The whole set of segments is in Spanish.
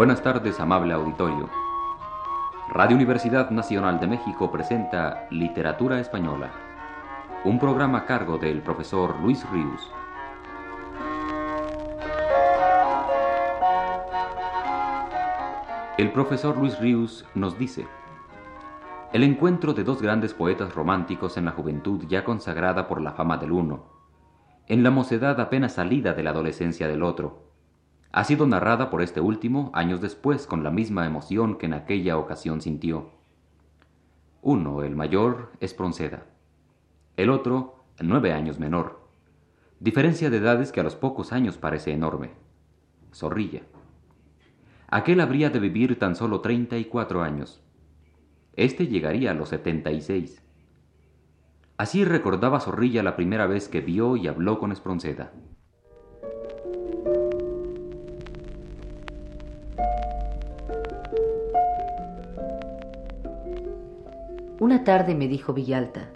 Buenas tardes, amable auditorio. Radio Universidad Nacional de México presenta Literatura Española, un programa a cargo del profesor Luis Ríos. El profesor Luis Ríos nos dice, el encuentro de dos grandes poetas románticos en la juventud ya consagrada por la fama del uno, en la mocedad apenas salida de la adolescencia del otro, ha sido narrada por este último años después con la misma emoción que en aquella ocasión sintió. Uno, el mayor, es Pronceda. El otro, nueve años menor. Diferencia de edades que a los pocos años parece enorme. Zorrilla. Aquel habría de vivir tan solo treinta y cuatro años. Este llegaría a los setenta y seis. Así recordaba Zorrilla la primera vez que vio y habló con Espronceda. Una tarde me dijo Villalta,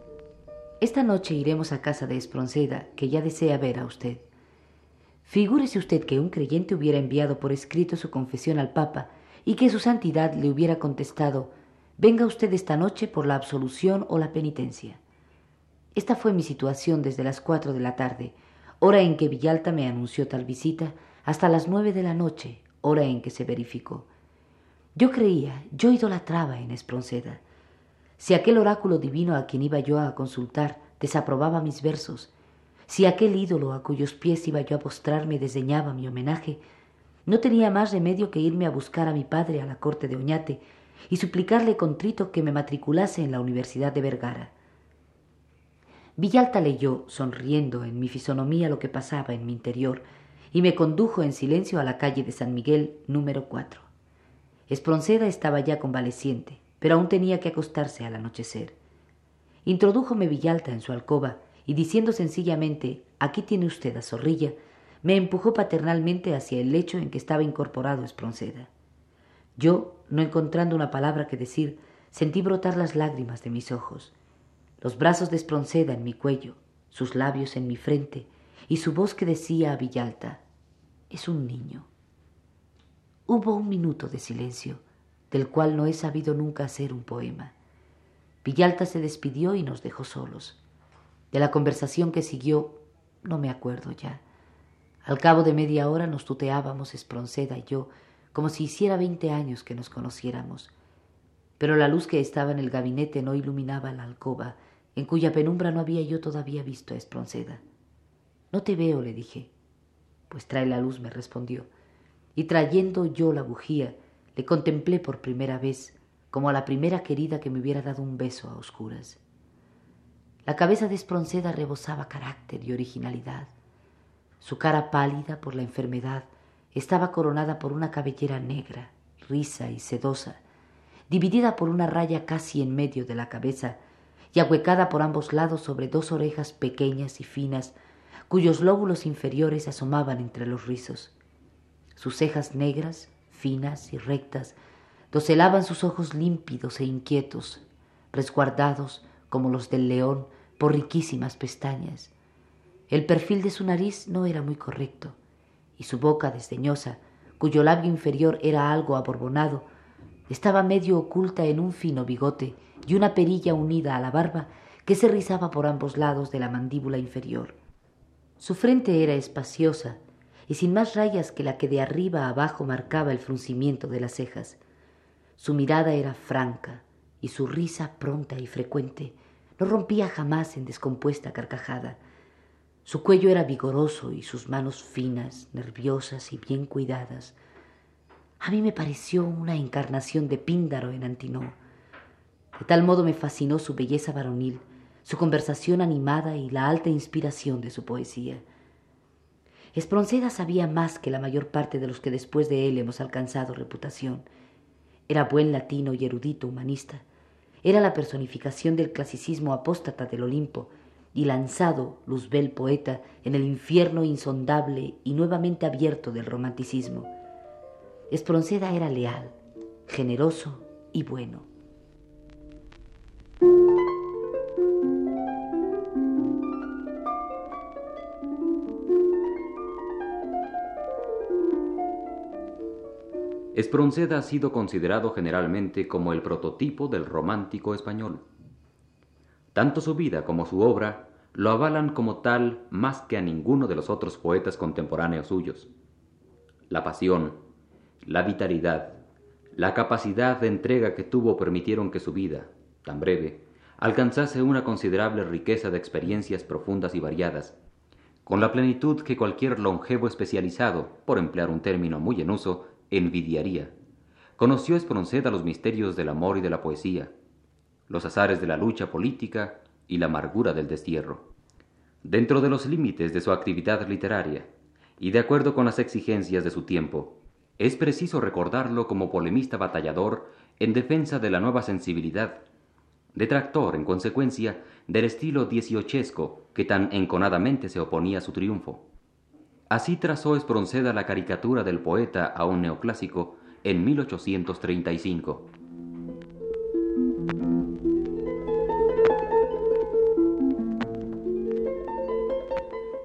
esta noche iremos a casa de Espronceda, que ya desea ver a usted. Figúrese usted que un creyente hubiera enviado por escrito su confesión al Papa y que su santidad le hubiera contestado, venga usted esta noche por la absolución o la penitencia. Esta fue mi situación desde las cuatro de la tarde, hora en que Villalta me anunció tal visita, hasta las nueve de la noche, hora en que se verificó. Yo creía, yo idolatraba en Espronceda. Si aquel oráculo divino a quien iba yo a consultar desaprobaba mis versos, si aquel ídolo a cuyos pies iba yo a postrarme desdeñaba mi homenaje, no tenía más remedio que irme a buscar a mi padre a la corte de Oñate y suplicarle contrito que me matriculase en la Universidad de Vergara. Villalta leyó, sonriendo, en mi fisonomía lo que pasaba en mi interior, y me condujo en silencio a la calle de San Miguel número 4. Espronceda estaba ya convaleciente pero aún tenía que acostarse al anochecer. Introdújome Villalta en su alcoba y diciendo sencillamente aquí tiene usted a Zorrilla, me empujó paternalmente hacia el lecho en que estaba incorporado Espronceda. Yo, no encontrando una palabra que decir, sentí brotar las lágrimas de mis ojos, los brazos de Espronceda en mi cuello, sus labios en mi frente y su voz que decía a Villalta, es un niño. Hubo un minuto de silencio del cual no he sabido nunca hacer un poema. Villalta se despidió y nos dejó solos. De la conversación que siguió no me acuerdo ya. Al cabo de media hora nos tuteábamos Espronceda y yo, como si hiciera veinte años que nos conociéramos. Pero la luz que estaba en el gabinete no iluminaba la alcoba, en cuya penumbra no había yo todavía visto a Espronceda. No te veo, le dije. Pues trae la luz, me respondió. Y trayendo yo la bujía, le contemplé por primera vez, como a la primera querida que me hubiera dado un beso a oscuras. La cabeza de Espronceda rebosaba carácter y originalidad. Su cara pálida por la enfermedad estaba coronada por una cabellera negra, risa y sedosa, dividida por una raya casi en medio de la cabeza y ahuecada por ambos lados sobre dos orejas pequeñas y finas, cuyos lóbulos inferiores asomaban entre los rizos. Sus cejas negras, finas y rectas, doselaban sus ojos límpidos e inquietos, resguardados, como los del león, por riquísimas pestañas. El perfil de su nariz no era muy correcto, y su boca desdeñosa, cuyo labio inferior era algo aborbonado, estaba medio oculta en un fino bigote y una perilla unida a la barba que se rizaba por ambos lados de la mandíbula inferior. Su frente era espaciosa y sin más rayas que la que de arriba a abajo marcaba el fruncimiento de las cejas. Su mirada era franca y su risa pronta y frecuente no rompía jamás en descompuesta carcajada. Su cuello era vigoroso y sus manos finas, nerviosas y bien cuidadas. A mí me pareció una encarnación de Píndaro en Antinó. De tal modo me fascinó su belleza varonil, su conversación animada y la alta inspiración de su poesía. Espronceda sabía más que la mayor parte de los que después de él hemos alcanzado reputación. Era buen latino y erudito humanista. Era la personificación del clasicismo apóstata del Olimpo y lanzado, Luzbel poeta, en el infierno insondable y nuevamente abierto del romanticismo. Espronceda era leal, generoso y bueno. Espronceda ha sido considerado generalmente como el prototipo del romántico español. Tanto su vida como su obra lo avalan como tal más que a ninguno de los otros poetas contemporáneos suyos. La pasión, la vitalidad, la capacidad de entrega que tuvo permitieron que su vida, tan breve, alcanzase una considerable riqueza de experiencias profundas y variadas, con la plenitud que cualquier longevo especializado, por emplear un término muy en uso, envidiaría. Conoció Espronceda los misterios del amor y de la poesía, los azares de la lucha política y la amargura del destierro. Dentro de los límites de su actividad literaria y de acuerdo con las exigencias de su tiempo, es preciso recordarlo como polemista batallador en defensa de la nueva sensibilidad, detractor, en consecuencia, del estilo dieciochesco que tan enconadamente se oponía a su triunfo. Así trazó Espronceda la caricatura del poeta a un neoclásico en 1835.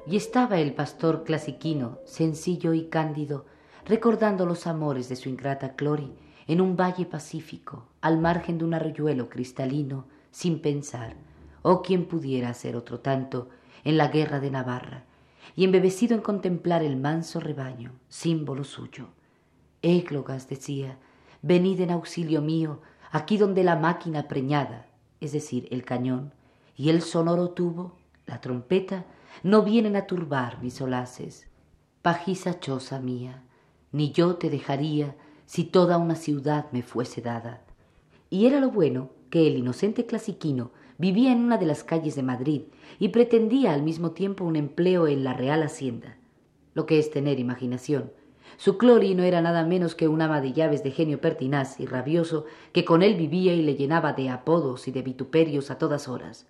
Y estaba el pastor clasiquino, sencillo y cándido, recordando los amores de su ingrata Clori en un valle pacífico, al margen de un arroyuelo cristalino, sin pensar, oh quien pudiera hacer otro tanto en la guerra de Navarra, y embebecido en contemplar el manso rebaño, símbolo suyo. Églogas, decía, venid en auxilio mío, aquí donde la máquina preñada, es decir, el cañón, y el sonoro tubo, la trompeta, no vienen a turbar mis solaces. Pajiza choza mía, ni yo te dejaría si toda una ciudad me fuese dada. Y era lo bueno que el inocente clasiquino vivía en una de las calles de Madrid y pretendía al mismo tiempo un empleo en la Real Hacienda, lo que es tener imaginación. Su Clori no era nada menos que un ama de llaves de genio pertinaz y rabioso que con él vivía y le llenaba de apodos y de vituperios a todas horas.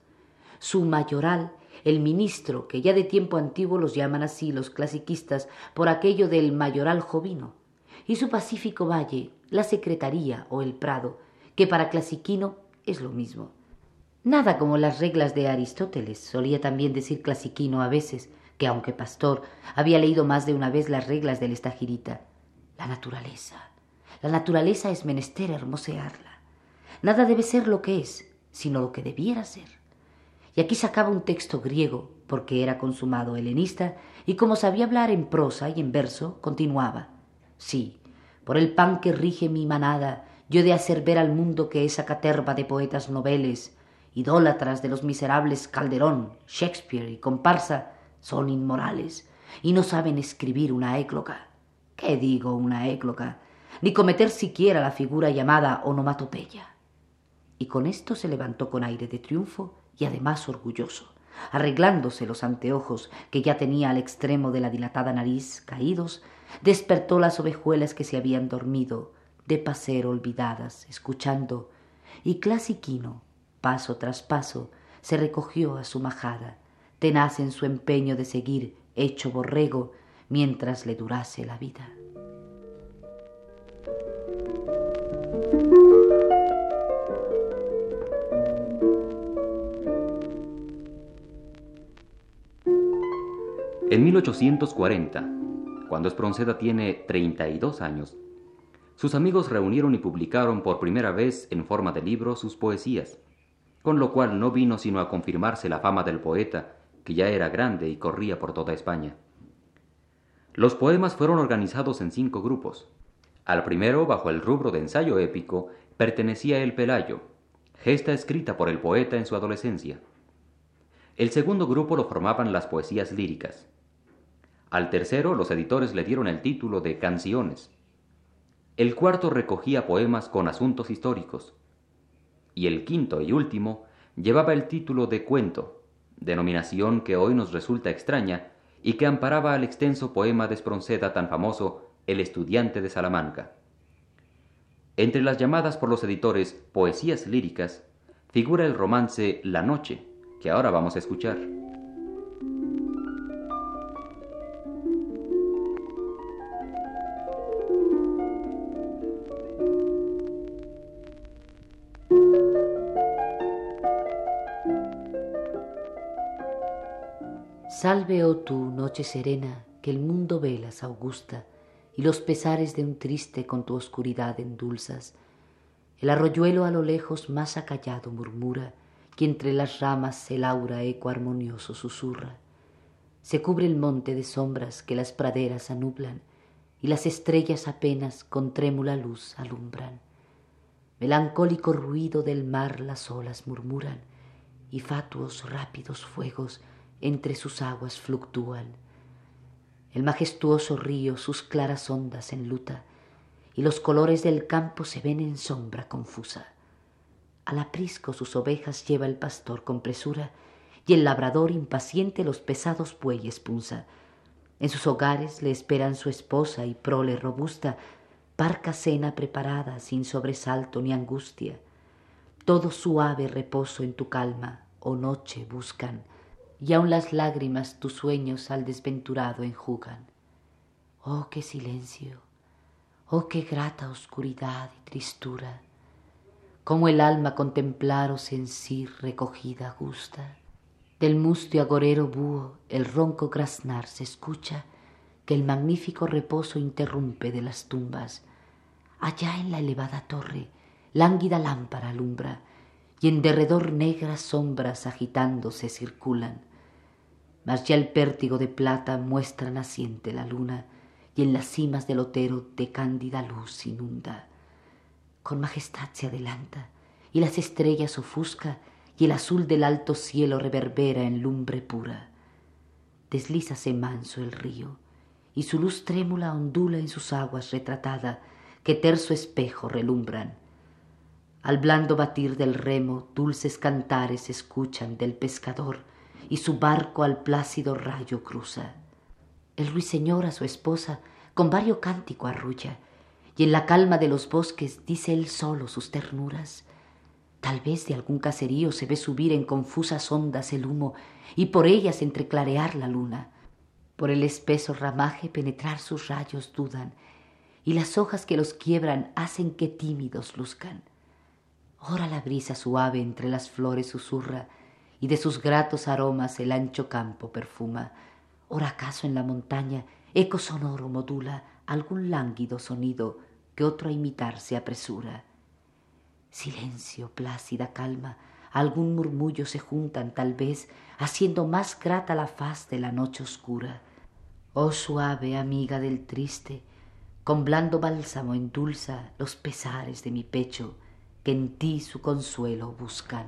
Su mayoral, el ministro, que ya de tiempo antiguo los llaman así los clasiquistas por aquello del mayoral jovino, y su pacífico valle, la secretaría o el prado, que para clasiquino es lo mismo. Nada como las reglas de Aristóteles, solía también decir clasiquino a veces, que aunque pastor, había leído más de una vez las reglas del estagirita. La naturaleza. La naturaleza es menester hermosearla. Nada debe ser lo que es, sino lo que debiera ser. Y aquí sacaba un texto griego, porque era consumado helenista, y como sabía hablar en prosa y en verso, continuaba. Sí, por el pan que rige mi manada, yo de hacer ver al mundo que esa caterva de poetas noveles, idólatras de los miserables Calderón, Shakespeare y comparsa, son inmorales y no saben escribir una égloga. ¿Qué digo una égloga? Ni cometer siquiera la figura llamada onomatopeya. Y con esto se levantó con aire de triunfo y además orgulloso, arreglándose los anteojos que ya tenía al extremo de la dilatada nariz caídos, despertó las ovejuelas que se habían dormido de paser olvidadas, escuchando, y clasiquino, paso tras paso, se recogió a su majada, tenaz en su empeño de seguir hecho borrego mientras le durase la vida. En 1840, cuando Espronceda tiene 32 años, sus amigos reunieron y publicaron por primera vez en forma de libro sus poesías con lo cual no vino sino a confirmarse la fama del poeta, que ya era grande y corría por toda España. Los poemas fueron organizados en cinco grupos. Al primero, bajo el rubro de ensayo épico, pertenecía el Pelayo, gesta escrita por el poeta en su adolescencia. El segundo grupo lo formaban las poesías líricas. Al tercero, los editores le dieron el título de Canciones. El cuarto recogía poemas con asuntos históricos y el quinto y último llevaba el título de cuento, denominación que hoy nos resulta extraña y que amparaba al extenso poema de Espronceda tan famoso El estudiante de Salamanca. Entre las llamadas por los editores poesías líricas figura el romance La Noche, que ahora vamos a escuchar. Salve, oh tú, noche serena, que el mundo velas augusta, y los pesares de un triste con tu oscuridad endulzas. El arroyuelo a lo lejos más acallado murmura, y entre las ramas el aura eco armonioso susurra. Se cubre el monte de sombras que las praderas anublan, y las estrellas apenas con trémula luz alumbran. Melancólico ruido del mar las olas murmuran, y fatuos rápidos fuegos entre sus aguas fluctúan. El majestuoso río sus claras ondas enluta, y los colores del campo se ven en sombra confusa. Al aprisco sus ovejas lleva el pastor con presura, y el labrador impaciente los pesados bueyes punza. En sus hogares le esperan su esposa y prole robusta, parca cena preparada sin sobresalto ni angustia. Todo suave reposo en tu calma, oh noche, buscan, y aun las lágrimas tus sueños al desventurado enjugan. Oh, qué silencio, oh, qué grata oscuridad y tristura, cómo el alma contemplaros en sí recogida gusta. Del mustio agorero búho el ronco graznar se escucha, que el magnífico reposo interrumpe de las tumbas, Allá en la elevada torre, lánguida lámpara alumbra, y en derredor negras sombras agitándose circulan. Mas ya el pértigo de plata muestra naciente la luna, y en las cimas del otero de cándida luz inunda. Con majestad se adelanta, y las estrellas ofusca, y el azul del alto cielo reverbera en lumbre pura. Deslízase manso el río, y su luz trémula ondula en sus aguas retratada, que terso espejo relumbran. Al blando batir del remo dulces cantares escuchan del pescador y su barco al plácido rayo cruza. El ruiseñor a su esposa con vario cántico arrulla y en la calma de los bosques dice él solo sus ternuras. Tal vez de algún caserío se ve subir en confusas ondas el humo y por ellas entreclarear la luna. Por el espeso ramaje penetrar sus rayos dudan y las hojas que los quiebran hacen que tímidos luzcan. Ora la brisa suave entre las flores susurra, y de sus gratos aromas el ancho campo perfuma. Ora acaso en la montaña eco sonoro modula algún lánguido sonido que otro a imitar se apresura. Silencio, plácida calma, algún murmullo se juntan tal vez, haciendo más grata la faz de la noche oscura. Oh suave amiga del triste, con blando bálsamo endulza los pesares de mi pecho que en ti su consuelo buscan.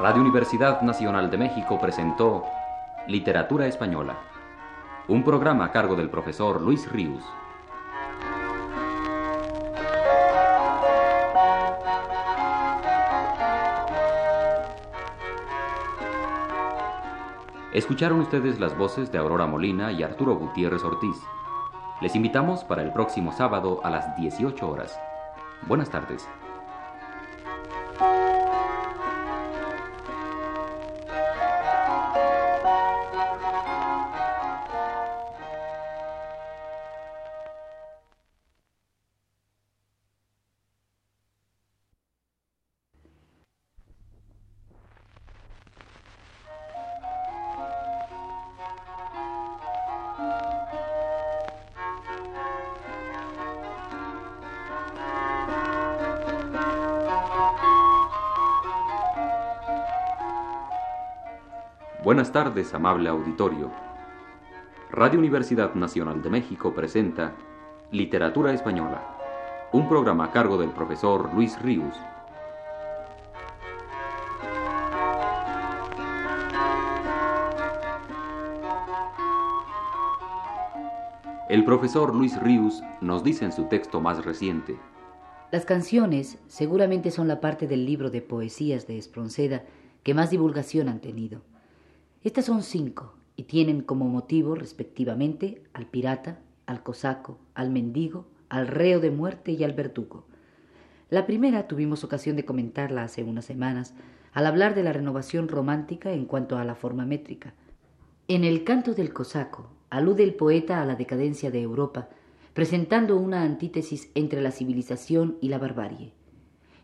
Radio Universidad Nacional de México presentó Literatura Española, un programa a cargo del profesor Luis Ríos. Escucharon ustedes las voces de Aurora Molina y Arturo Gutiérrez Ortiz. Les invitamos para el próximo sábado a las 18 horas. Buenas tardes. Buenas tardes, amable auditorio. Radio Universidad Nacional de México presenta Literatura Española, un programa a cargo del profesor Luis Ríos. El profesor Luis Ríos nos dice en su texto más reciente. Las canciones seguramente son la parte del libro de poesías de Espronceda que más divulgación han tenido. Estas son cinco y tienen como motivo respectivamente al pirata, al cosaco, al mendigo, al reo de muerte y al verdugo. La primera tuvimos ocasión de comentarla hace unas semanas al hablar de la renovación romántica en cuanto a la forma métrica. En el canto del cosaco alude el poeta a la decadencia de Europa, presentando una antítesis entre la civilización y la barbarie.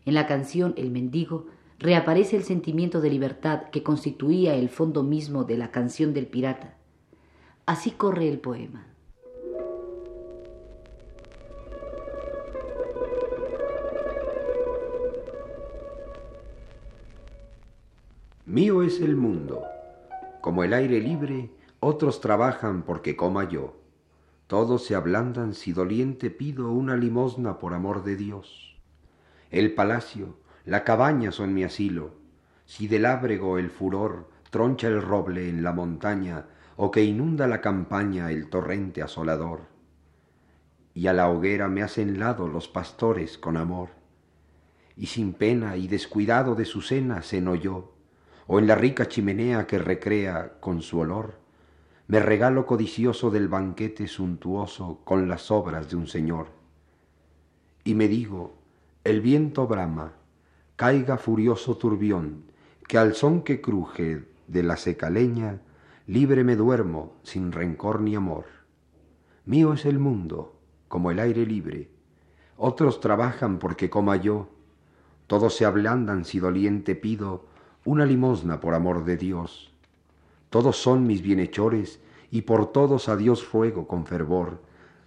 En la canción El mendigo reaparece el sentimiento de libertad que constituía el fondo mismo de la canción del pirata. Así corre el poema. Mío es el mundo. Como el aire libre, otros trabajan porque coma yo. Todos se ablandan si doliente pido una limosna por amor de Dios. El palacio, la cabaña son mi asilo. Si del ábrego el furor troncha el roble en la montaña, o que inunda la campaña el torrente asolador. Y a la hoguera me hacen lado los pastores con amor. Y sin pena y descuidado de su cena ceno yo o en la rica chimenea que recrea con su olor, me regalo codicioso del banquete suntuoso con las obras de un señor. Y me digo, el viento brama, caiga furioso turbión, que al son que cruje de la seca leña, libre me duermo sin rencor ni amor. Mío es el mundo, como el aire libre, otros trabajan porque coma yo, todos se ablandan si doliente pido, una limosna por amor de Dios. Todos son mis bienhechores, y por todos a Dios ruego con fervor.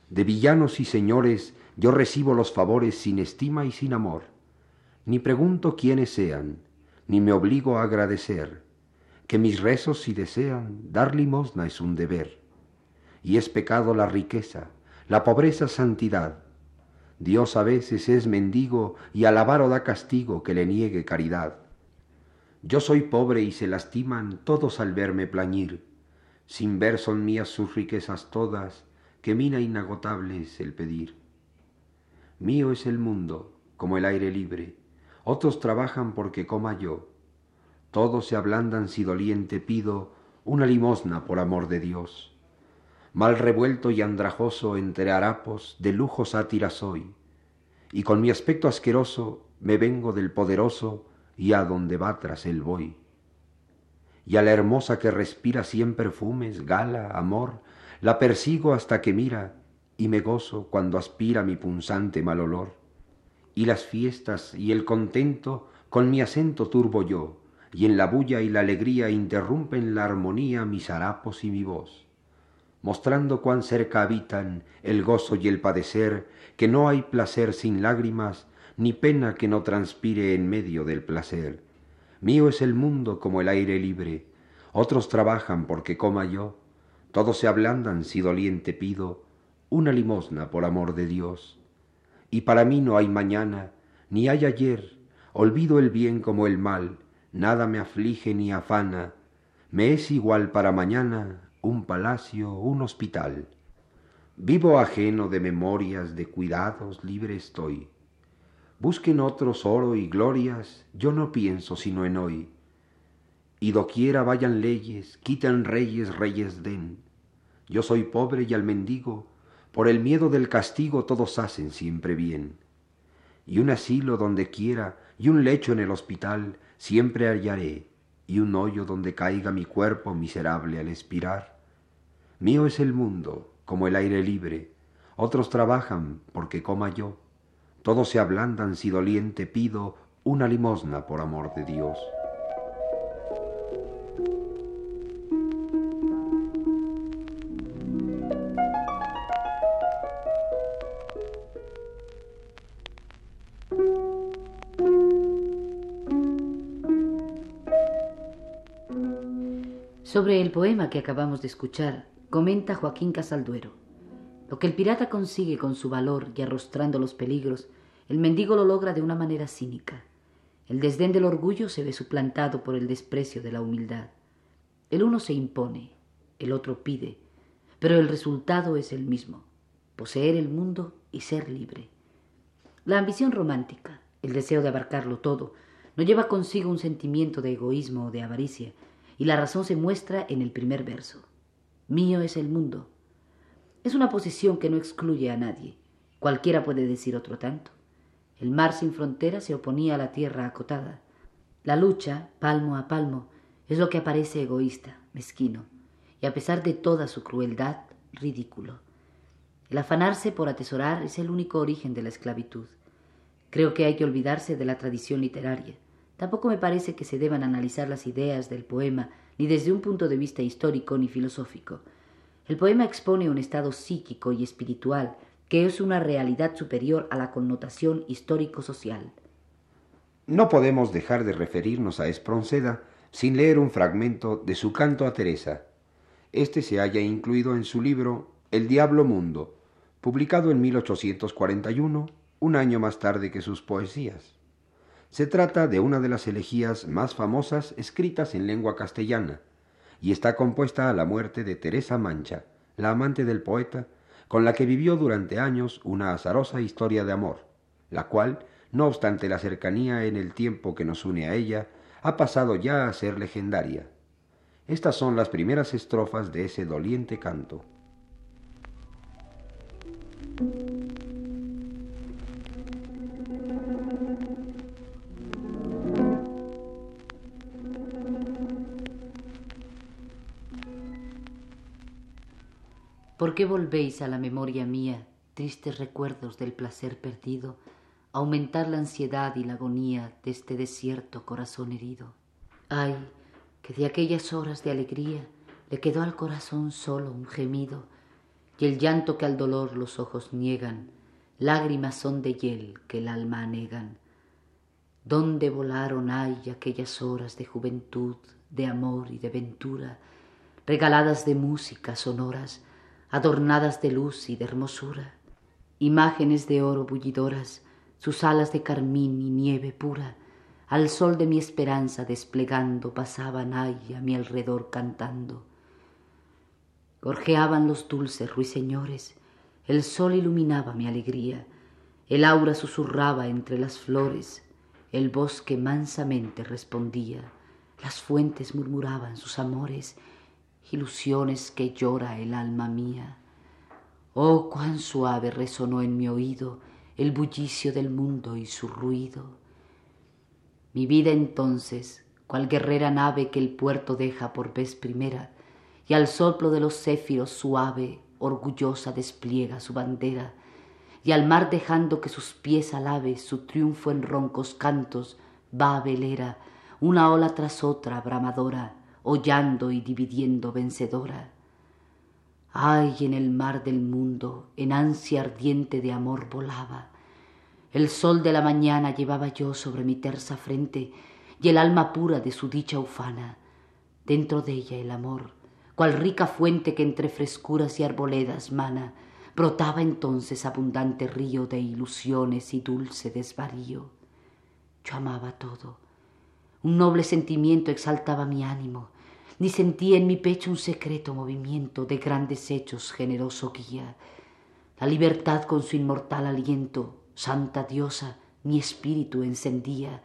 De villanos y señores yo recibo los favores sin estima y sin amor. Ni pregunto quiénes sean, ni me obligo a agradecer, que mis rezos si desean dar limosna es un deber. Y es pecado la riqueza, la pobreza santidad. Dios a veces es mendigo y al avaro da castigo que le niegue caridad. Yo soy pobre y se lastiman todos al verme plañir. Sin ver son mías sus riquezas todas, que mina inagotable es el pedir. Mío es el mundo, como el aire libre. Otros trabajan porque coma yo. Todos se ablandan si doliente pido una limosna por amor de Dios. Mal revuelto y andrajoso entre harapos, de lujo sátira soy, y con mi aspecto asqueroso me vengo del poderoso y a donde va tras él voy. Y a la hermosa que respira cien perfumes, gala, amor, la persigo hasta que mira y me gozo cuando aspira mi punzante mal olor. Y las fiestas y el contento con mi acento turbo yo, y en la bulla y la alegría interrumpen la armonía mis harapos y mi voz, mostrando cuán cerca habitan el gozo y el padecer, que no hay placer sin lágrimas, ni pena que no transpire en medio del placer. Mío es el mundo como el aire libre, otros trabajan porque coma yo, todos se ablandan si doliente pido una limosna por amor de Dios. Y para mí no hay mañana, ni hay ayer, olvido el bien como el mal, nada me aflige ni afana, me es igual para mañana un palacio, un hospital. Vivo ajeno de memorias, de cuidados, libre estoy Busquen otros oro y glorias, yo no pienso sino en hoy. Y doquiera vayan leyes, quiten reyes, reyes den. Yo soy pobre y al mendigo, por el miedo del castigo todos hacen siempre bien. Y un asilo donde quiera, y un lecho en el hospital, siempre hallaré, y un hoyo donde caiga mi cuerpo miserable al expirar. Mío es el mundo, como el aire libre, otros trabajan porque coma yo todos se ablandan si doliente pido una limosna por amor de Dios. Sobre el poema que acabamos de escuchar, comenta Joaquín Casalduero. Lo que el pirata consigue con su valor y arrostrando los peligros, el mendigo lo logra de una manera cínica. El desdén del orgullo se ve suplantado por el desprecio de la humildad. El uno se impone, el otro pide, pero el resultado es el mismo, poseer el mundo y ser libre. La ambición romántica, el deseo de abarcarlo todo, no lleva consigo un sentimiento de egoísmo o de avaricia, y la razón se muestra en el primer verso. Mío es el mundo, es una posición que no excluye a nadie. Cualquiera puede decir otro tanto. El mar sin frontera se oponía a la tierra acotada. La lucha, palmo a palmo, es lo que aparece egoísta, mezquino, y a pesar de toda su crueldad, ridículo. El afanarse por atesorar es el único origen de la esclavitud. Creo que hay que olvidarse de la tradición literaria. Tampoco me parece que se deban analizar las ideas del poema ni desde un punto de vista histórico ni filosófico. El poema expone un estado psíquico y espiritual que es una realidad superior a la connotación histórico-social. No podemos dejar de referirnos a Espronceda sin leer un fragmento de su canto a Teresa. Este se halla incluido en su libro El Diablo Mundo, publicado en 1841, un año más tarde que sus poesías. Se trata de una de las elegías más famosas escritas en lengua castellana, y está compuesta a la muerte de Teresa Mancha, la amante del poeta, con la que vivió durante años una azarosa historia de amor, la cual, no obstante la cercanía en el tiempo que nos une a ella, ha pasado ya a ser legendaria. Estas son las primeras estrofas de ese doliente canto. ¿Por qué volvéis a la memoria mía tristes recuerdos del placer perdido, aumentar la ansiedad y la agonía de este desierto corazón herido? Ay, que de aquellas horas de alegría le quedó al corazón solo un gemido, y el llanto que al dolor los ojos niegan, lágrimas son de hiel que el alma anegan. ¿Dónde volaron ay aquellas horas de juventud, de amor y de ventura, regaladas de músicas sonoras, adornadas de luz y de hermosura, imágenes de oro bullidoras, sus alas de carmín y nieve pura, al sol de mi esperanza desplegando pasaban ay a mi alrededor cantando. Gorjeaban los dulces ruiseñores, el sol iluminaba mi alegría, el aura susurraba entre las flores, el bosque mansamente respondía, las fuentes murmuraban sus amores ilusiones que llora el alma mía. Oh, cuán suave resonó en mi oído el bullicio del mundo y su ruido. Mi vida entonces, cual guerrera nave que el puerto deja por vez primera, y al soplo de los céfiros suave, orgullosa despliega su bandera, y al mar dejando que sus pies alabe su triunfo en roncos cantos, va a velera, una ola tras otra bramadora, hollando y dividiendo vencedora. Ay, en el mar del mundo, en ansia ardiente de amor volaba. El sol de la mañana llevaba yo sobre mi tersa frente y el alma pura de su dicha ufana. Dentro de ella el amor, cual rica fuente que entre frescuras y arboledas mana, brotaba entonces abundante río de ilusiones y dulce desvarío. Yo amaba todo un noble sentimiento exaltaba mi ánimo, ni sentía en mi pecho un secreto movimiento de grandes hechos generoso guía. La libertad con su inmortal aliento, santa diosa, mi espíritu encendía.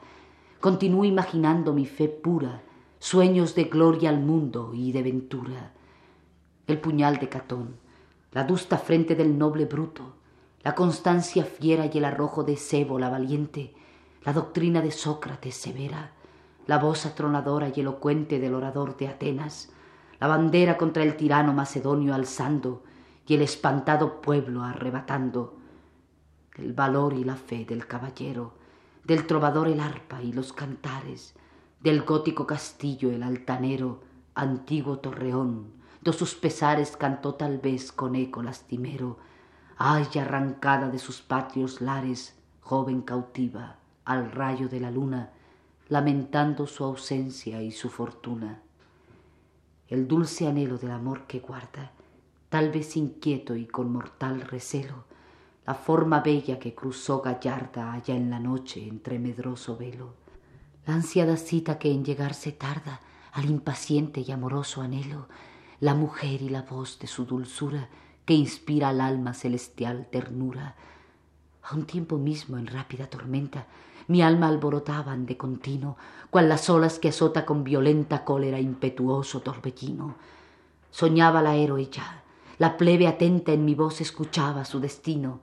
Continué imaginando mi fe pura, sueños de gloria al mundo y de ventura. El puñal de Catón, la adusta frente del noble bruto, la constancia fiera y el arrojo de Sebo la valiente, la doctrina de Sócrates severa, la voz atronadora y elocuente del orador de Atenas, la bandera contra el tirano macedonio alzando y el espantado pueblo arrebatando, el valor y la fe del caballero, del trovador el arpa y los cantares, del gótico castillo el altanero, antiguo torreón, do sus pesares cantó tal vez con eco lastimero, ay arrancada de sus patrios lares, joven cautiva, al rayo de la luna, lamentando su ausencia y su fortuna. El dulce anhelo del amor que guarda, tal vez inquieto y con mortal recelo, la forma bella que cruzó gallarda allá en la noche entre medroso velo, la ansiada cita que en llegarse tarda al impaciente y amoroso anhelo, la mujer y la voz de su dulzura que inspira al alma celestial ternura, a un tiempo mismo en rápida tormenta mi alma alborotaban de continuo, cual las olas que azota con violenta cólera impetuoso torbellino. Soñaba la héroe ya, la plebe atenta en mi voz escuchaba su destino,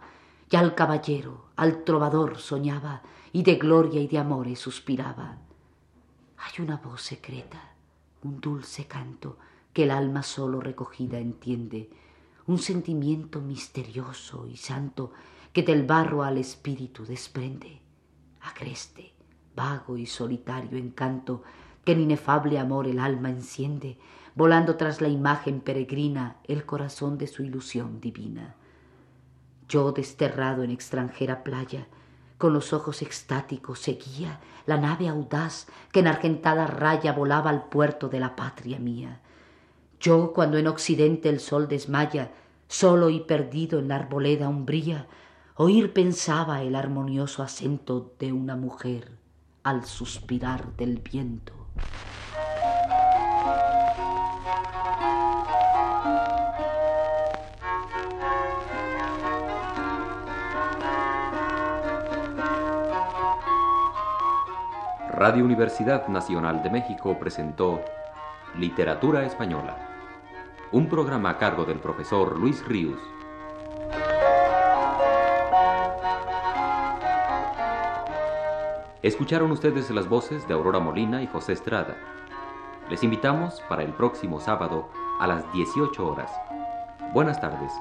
ya al caballero, al trovador soñaba, y de gloria y de amores suspiraba. Hay una voz secreta, un dulce canto, que el alma solo recogida entiende, un sentimiento misterioso y santo que del barro al espíritu desprende, agreste, vago y solitario encanto que en inefable amor el alma enciende, volando tras la imagen peregrina el corazón de su ilusión divina. Yo desterrado en extranjera playa, con los ojos extáticos seguía la nave audaz que en argentada raya volaba al puerto de la patria mía. Yo, cuando en occidente el sol desmaya, solo y perdido en la arboleda umbría, oír pensaba el armonioso acento de una mujer al suspirar del viento. Radio Universidad Nacional de México presentó Literatura Española, un programa a cargo del profesor Luis Ríos. Escucharon ustedes las voces de Aurora Molina y José Estrada. Les invitamos para el próximo sábado a las 18 horas. Buenas tardes.